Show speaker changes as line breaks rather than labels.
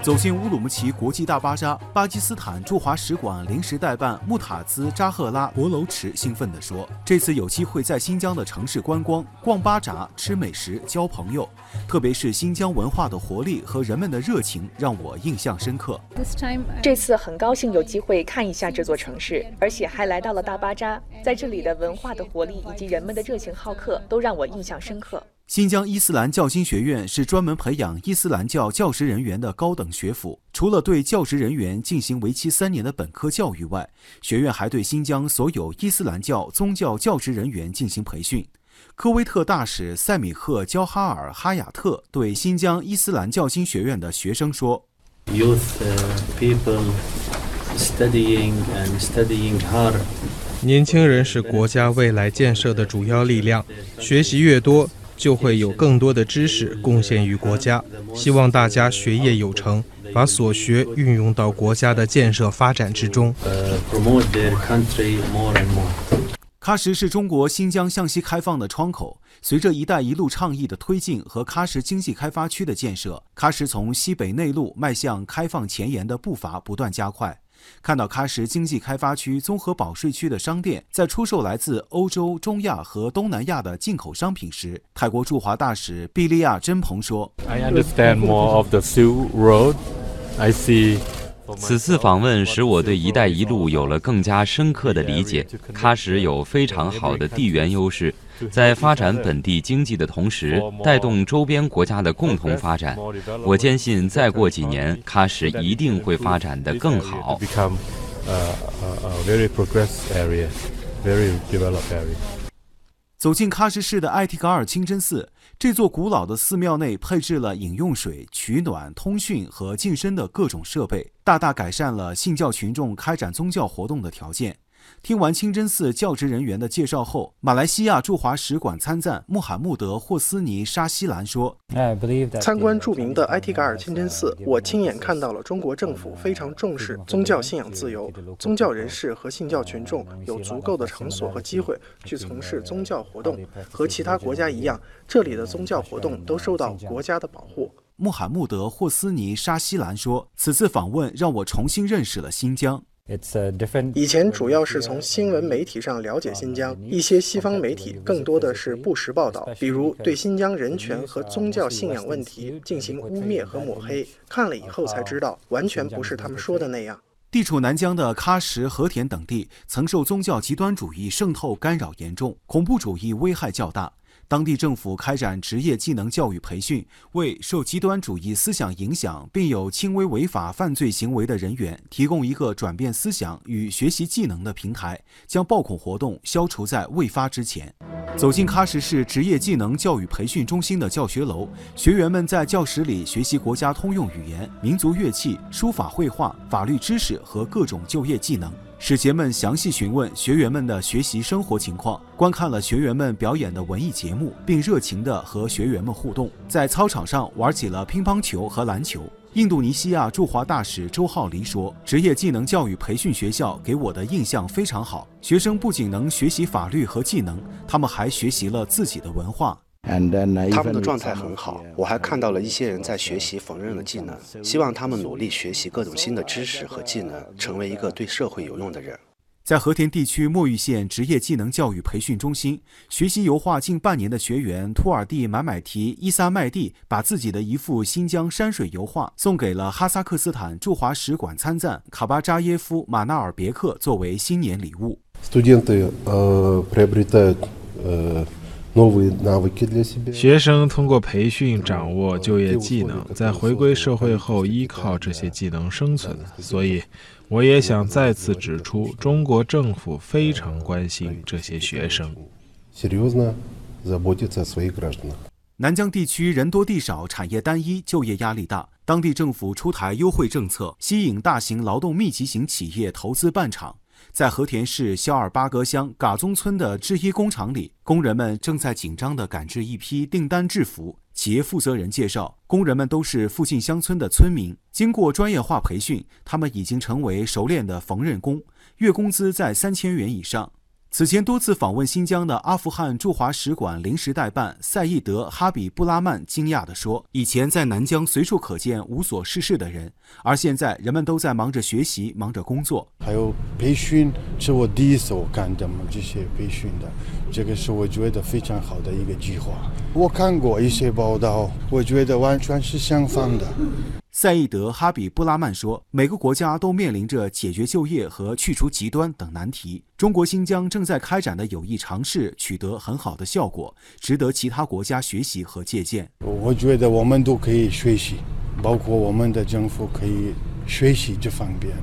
走进乌鲁木齐国际大巴扎，巴基斯坦驻华使馆临时代办穆塔兹扎赫拉博楼池兴奋地说：“这次有机会在新疆的城市观光、逛巴扎、吃美食、交朋友，特别是新疆文化的活力和人们的热情，让我印象深刻。
这次很高兴有机会看一下这座城市，而且还来到了大巴扎，在这里的文化的活力以及人们的热情好客，都让我印象深刻。”
新疆伊斯兰教经学院是专门培养伊斯兰教教职人员的高等学府。除了对教职人员进行为期三年的本科教育外，学院还对新疆所有伊斯兰教宗教教职人员进行培训。科威特大使塞米赫·焦哈尔·哈亚特对新疆伊斯兰教经学院的学生说
：“Youth people studying and studying hard。
年轻人是国家未来建设的主要力量，学习越多。”就会有更多的知识贡献于国家。希望大家学业有成，把所学运用到国家的建设发展之中。
喀什是中国新疆向西开放的窗口。随着“一带一路”倡议的推进和喀什经济开发区的建设，喀什从西北内陆迈向开放前沿的步伐不断加快。看到喀什经济开发区综合保税区的商店在出售来自欧洲、中亚和东南亚的进口商品时，泰国驻华大使毕利亚·真鹏说
：“I understand more of the Silk Road. I see.”
此次访问使我对“一带一路”有了更加深刻的理解。喀什有非常好的地缘优势。在发展本地经济的同时，带动周边国家的共同发展。我坚信，再过几年，喀什一定会发展得更好。
走进喀什市的艾提卡尔清真寺，这座古老的寺庙内配置了饮用水、取暖、通讯和净身的各种设备，大大改善了信教群众开展宗教活动的条件。听完清真寺教职人员的介绍后，马来西亚驻华使馆参赞穆罕默德·霍斯尼·沙希兰说：“
参观著名的埃提嘎尔清真寺，我亲眼看到了中国政府非常重视宗教信仰自由，宗教人士和信教群众有足够的场所和机会去从事宗教活动。和其他国家一样，这里的宗教活动都受到国家的保护。”
穆罕默德·霍斯尼·沙希兰说：“此次访问让我重新认识了新疆。”
以前主要是从新闻媒体上了解新疆，一些西方媒体更多的是不实报道，比如对新疆人权和宗教信仰问题进行污蔑和抹黑。看了以后才知道，完全不是他们说的那样。
地处南疆的喀什、和田等地，曾受宗教极端主义渗透干扰严重，恐怖主义危害较大。当地政府开展职业技能教育培训，为受极端主义思想影响并有轻微违法犯罪行为的人员提供一个转变思想与学习技能的平台，将暴恐活动消除在未发之前。走进喀什市职业技能教育培训中心的教学楼，学员们在教室里学习国家通用语言、民族乐器、书法绘画、法律知识和各种就业技能。使节们详细询问学员们的学习生活情况，观看了学员们表演的文艺节目，并热情地和学员们互动，在操场上玩起了乒乓球和篮球。印度尼西亚驻华大使周浩黎说：“职业技能教育培训学校给我的印象非常好，学生不仅能学习法律和技能，他们还学习了自己的文化。”
他们的状态很好，我还看到了一些人在学习缝纫的技能，希望他们努力学习各种新的知识和技能，成为一个对社会有用的人。
在和田地区墨玉县职业技能教育培训中心，学习油画近半年的学员图尔蒂买买提伊萨麦蒂，把自己的一幅新疆山水油画送给了哈萨克斯坦驻华使馆参赞卡巴扎耶夫马纳尔别克作为新年礼物。
学生通过培训掌握就业技能，在回归社会后依靠这些技能生存。所以，我也想再次指出，中国政府非常关心这些学生。
南疆地区人多地少，产业单一，就业压力大。当地政府出台优惠政策，吸引大型劳动密集型企业投资办厂。在和田市肖尔巴格乡嘎宗村的制衣工厂里，工人们正在紧张地赶制一批订单制服。企业负责人介绍，工人们都是附近乡村的村民，经过专业化培训，他们已经成为熟练的缝纫工，月工资在三千元以上。此前多次访问新疆的阿富汗驻华使馆临时代办赛义德·哈比布拉曼惊讶地说：“以前在南疆随处可见无所事事的人，而现在人们都在忙着学习，忙着工作。
还有培训，是我第一次我看的嘛这些培训的，这个是我觉得非常好的一个计划。我看过一些报道，我觉得完全是相反的。”
赛义德·哈比布拉曼说：“每个国家都面临着解决就业和去除极端等难题。中国新疆正在开展的有益尝试取得很好的效果，值得其他国家学习和借鉴。
我觉得我们都可以学习，包括我们的政府可以学习这方面。”